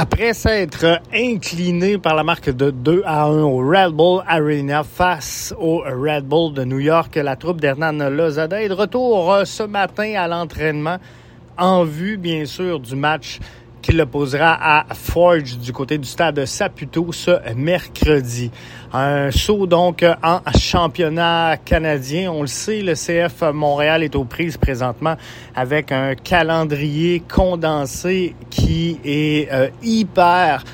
Après s'être incliné par la marque de 2 à 1 au Red Bull Arena face au Red Bull de New York, la troupe d'Hernan Lozada est de retour euh, ce matin à l'entraînement en vue, bien sûr, du match qui l'opposera à Forge du côté du stade Saputo ce mercredi. Un saut donc en championnat canadien. On le sait, le CF Montréal est aux prises présentement avec un calendrier condensé qui est euh, hyper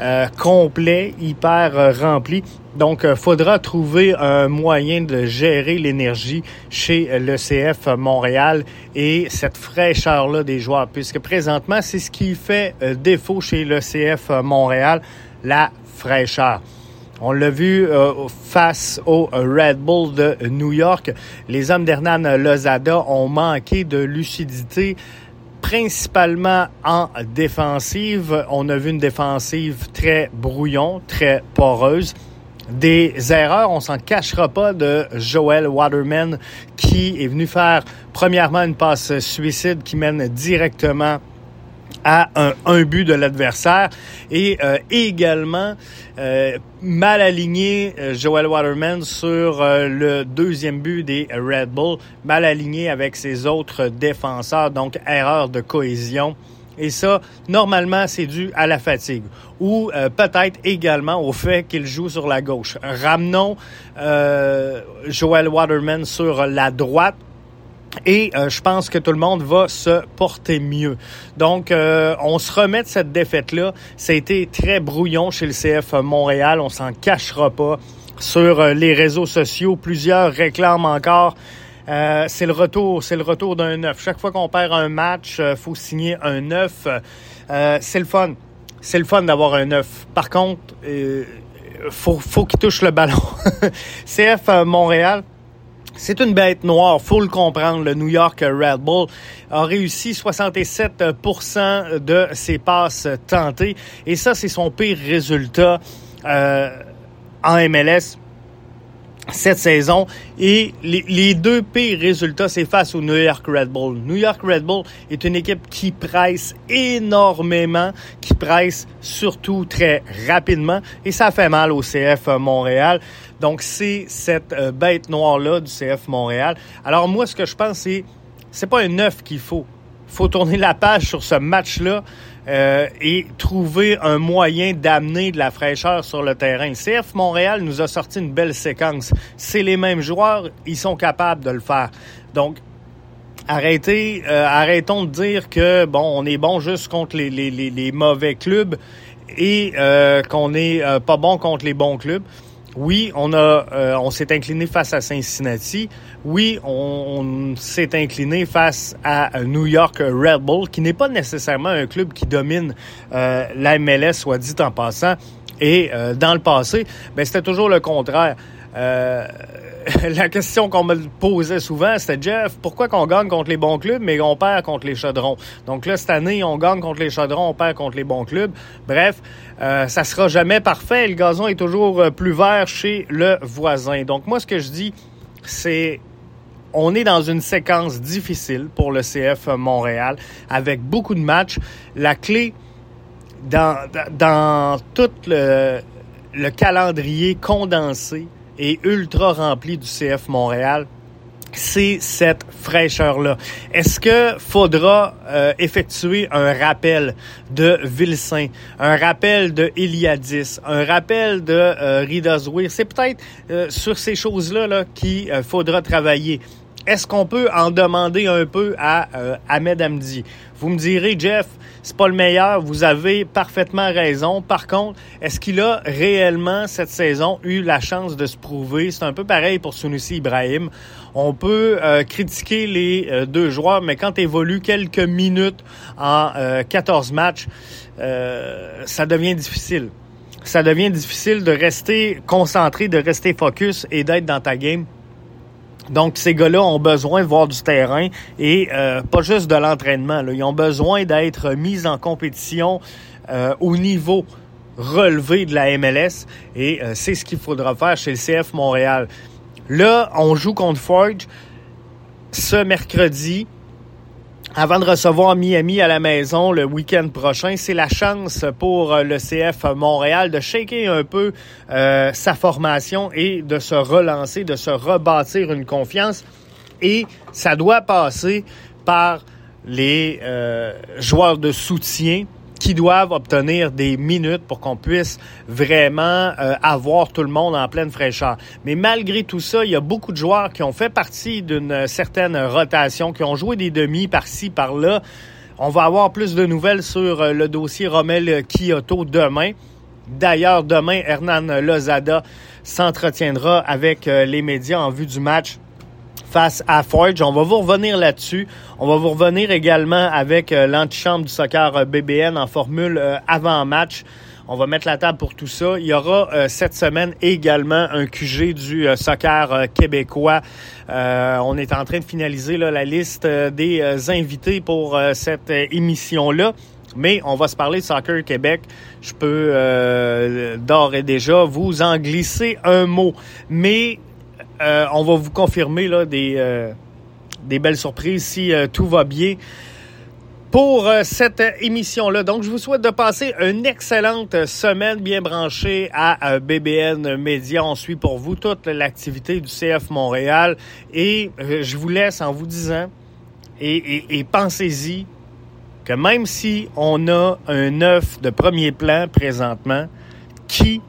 euh, complet, hyper euh, rempli. Donc, il faudra trouver un moyen de gérer l'énergie chez le CF Montréal et cette fraîcheur-là des joueurs, puisque présentement, c'est ce qui fait défaut chez le CF Montréal, la fraîcheur. On l'a vu face au Red Bull de New York. Les hommes d'Hernan Lozada ont manqué de lucidité principalement en défensive. On a vu une défensive très brouillon, très poreuse. Des erreurs, on s'en cachera pas, de Joel Waterman qui est venu faire premièrement une passe suicide qui mène directement à un, but de l'adversaire et euh, également euh, mal aligné euh, Joel Waterman sur le deuxième but des Red Bull, mal aligné avec ses autres défenseurs, donc erreur de cohésion. Et ça, normalement, c'est dû à la fatigue ou peut-être également au fait qu'il joue sur la gauche. Ramenons Joel Waterman sur la droite et euh, je pense que tout le monde va se porter mieux. Donc, euh, on se remet de cette défaite-là. Ça a été très brouillon chez le CF Montréal. On s'en cachera pas. Sur euh, les réseaux sociaux, plusieurs réclament encore. c'est le retour, c'est le retour d'un neuf. Chaque fois qu'on perd un match, faut signer un neuf. c'est le fun. C'est le fun d'avoir un neuf. Par contre, faut, faut qu'il touche le ballon. CF Montréal, c'est une bête noire, faut le comprendre. Le New York Red Bull a réussi 67% de ses passes tentées. Et ça, c'est son pire résultat euh, en MLS cette saison. Et les, deux pires résultats, c'est face au New York Red Bull. New York Red Bull est une équipe qui presse énormément, qui presse surtout très rapidement. Et ça fait mal au CF Montréal. Donc, c'est cette euh, bête noire-là du CF Montréal. Alors, moi, ce que je pense, c'est c'est pas un neuf qu'il faut. Faut tourner la page sur ce match-là euh, et trouver un moyen d'amener de la fraîcheur sur le terrain. CF Montréal nous a sorti une belle séquence. C'est les mêmes joueurs, ils sont capables de le faire. Donc, arrêtez, euh, arrêtons de dire que bon, on est bon juste contre les, les, les, mauvais clubs et qu'on n'est pas bon contre les bons clubs. Oui, on a, euh, on s'est incliné face à Cincinnati. Oui, on, s'est incliné face à New York Red Bull, qui n'est pas nécessairement un club qui domine euh, la MLS, soit dit en passant. Et euh, dans le passé, ben, c'était toujours le contraire. Euh, la question qu'on me posait souvent, c'était Jeff, pourquoi qu'on gagne contre les bons clubs, mais on perd contre les chaudrons? Donc là, cette année, on gagne contre les chaudrons, on perd contre les bons clubs. Bref, euh, ça sera jamais parfait. Le gazon est toujours euh, plus vert chez le voisin. Donc moi, ce que je dis, c'est on est dans une séquence difficile pour le CF Montréal avec beaucoup de matchs. La clé dans, tout le calendrier condensé et ultra rempli du CF Montréal, c'est cette fraîcheur-là. Est-ce que faudra euh, effectuer un rappel de Vilsain, un rappel de Iliadis, un rappel de euh, C'est peut-être euh, sur ces choses-là là, qu'il euh, faudra travailler. Est-ce qu'on peut en demander un peu à Ahmed Hamdi? Vous me direz, Jeff, c'est pas le meilleur. Vous avez parfaitement raison. Par contre, est-ce qu'il a réellement cette saison eu la chance de se prouver? C'est un peu pareil pour Sunusi Ibrahim. On peut euh, critiquer les euh, deux joueurs, mais quand tu évolues quelques minutes en 14 euh, matchs, ça devient difficile. Ça devient difficile de rester concentré, de rester focus et d'être dans ta game. Donc, ces gars-là ont besoin de voir du terrain et euh, pas juste de l'entraînement. Ils ont besoin d'être mis en compétition euh, au niveau relevé de la MLS et euh, c'est ce qu'il faudra faire chez le CF Montréal. Là, on joue contre Forge ce mercredi avant de recevoir Miami à la maison le week-end prochain, c'est la chance pour euh, le CF Montréal de shaker un peu euh, sa formation et de se relancer, de se rebâtir une confiance. Et ça doit passer par les euh, joueurs de soutien qui doivent obtenir des minutes pour qu'on puisse vraiment euh, avoir tout le monde en pleine fraîcheur. Mais malgré tout ça, il y a beaucoup de joueurs qui ont fait partie d'une certaine rotation, qui ont joué des demi par-ci, par-là. On va avoir plus de nouvelles sur euh, le dossier Romel Kyoto demain. D'ailleurs, demain, Hernan Lozada s'entretiendra avec euh, les médias en vue du match face à Forge. On va vous revenir là-dessus. On va vous revenir également avec euh, l'antichambre du soccer euh, BBN en formule euh, avant-match. On va mettre la table pour tout ça. Il y aura cette semaine également un QG du soccer québécois. on est en train de finaliser la liste des invités pour cette émission-là. Mais on va se parler de Soccer Québec. Je peux d'ores et déjà vous en glisser un mot. Mais euh, on va vous confirmer là, des, euh, des belles surprises si euh, tout va bien pour cette émission-là. Donc, je vous souhaite de passer une excellente semaine bien branchée à BBN Média. On suit pour vous toute l'activité du CF Montréal et je vous laisse en vous disant, et, et pensez-y, que même si on a un œuf de premier plan présentement, qui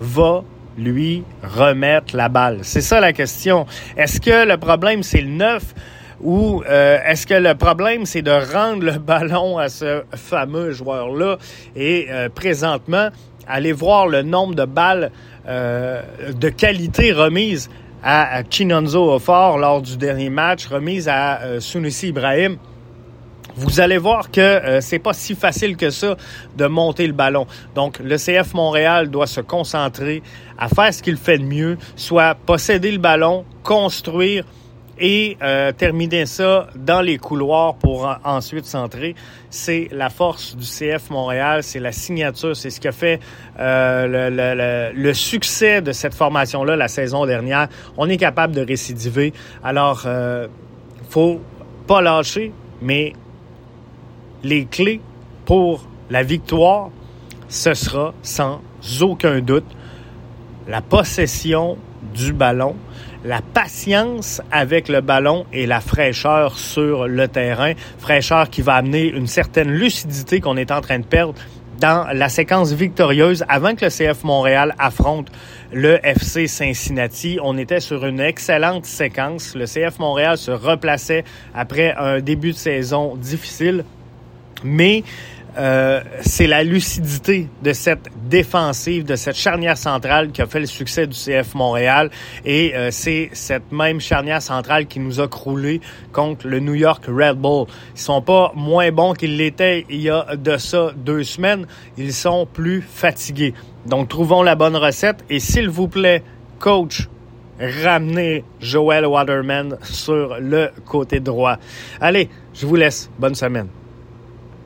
va lui remettre la balle? C'est ça la question. Est-ce que le problème, c'est le neuf ou euh, est-ce que le problème, c'est de rendre le ballon à ce fameux joueur-là? Et euh, présentement, allez voir le nombre de balles euh, de qualité remises à, Chinonzo Fort lors du dernier match, remises à Sunusi Ibrahim vous allez voir que euh, c'est pas si facile que ça de monter le ballon. Donc le CF Montréal doit se concentrer à faire ce qu'il fait de mieux, soit posséder le ballon, construire et euh, terminer ça dans les couloirs pour ensuite centrer. C'est la force du CF Montréal, c'est la signature, c'est ce qui a fait euh, le, le, le, succès de cette formation-là la saison dernière. On est capable de récidiver. Alors, euh, faut pas lâcher, mais les clés pour la victoire, ce sera sans aucun doute la possession du ballon, la patience avec le ballon et la fraîcheur sur le terrain. Fraîcheur qui va amener une certaine lucidité qu'on est en train de perdre dans la séquence victorieuse avant que le CF Montréal affronte le FC Cincinnati. On était sur une excellente séquence. Le CF Montréal se replaçait après un début de saison difficile mais euh, c'est la lucidité de cette défensive, de cette charnière centrale qui a fait le succès du CF Montréal. Et euh, c'est cette même charnière centrale qui nous a croulé contre le New York Red Bull. Ils sont pas moins bons qu'ils l'étaient il y a de ça deux semaines. Ils sont plus fatigués. Donc, trouvons la bonne recette. Et s'il vous plaît, coach, ramenez Joel Waterman sur le côté droit. Allez, je vous laisse. Bonne semaine.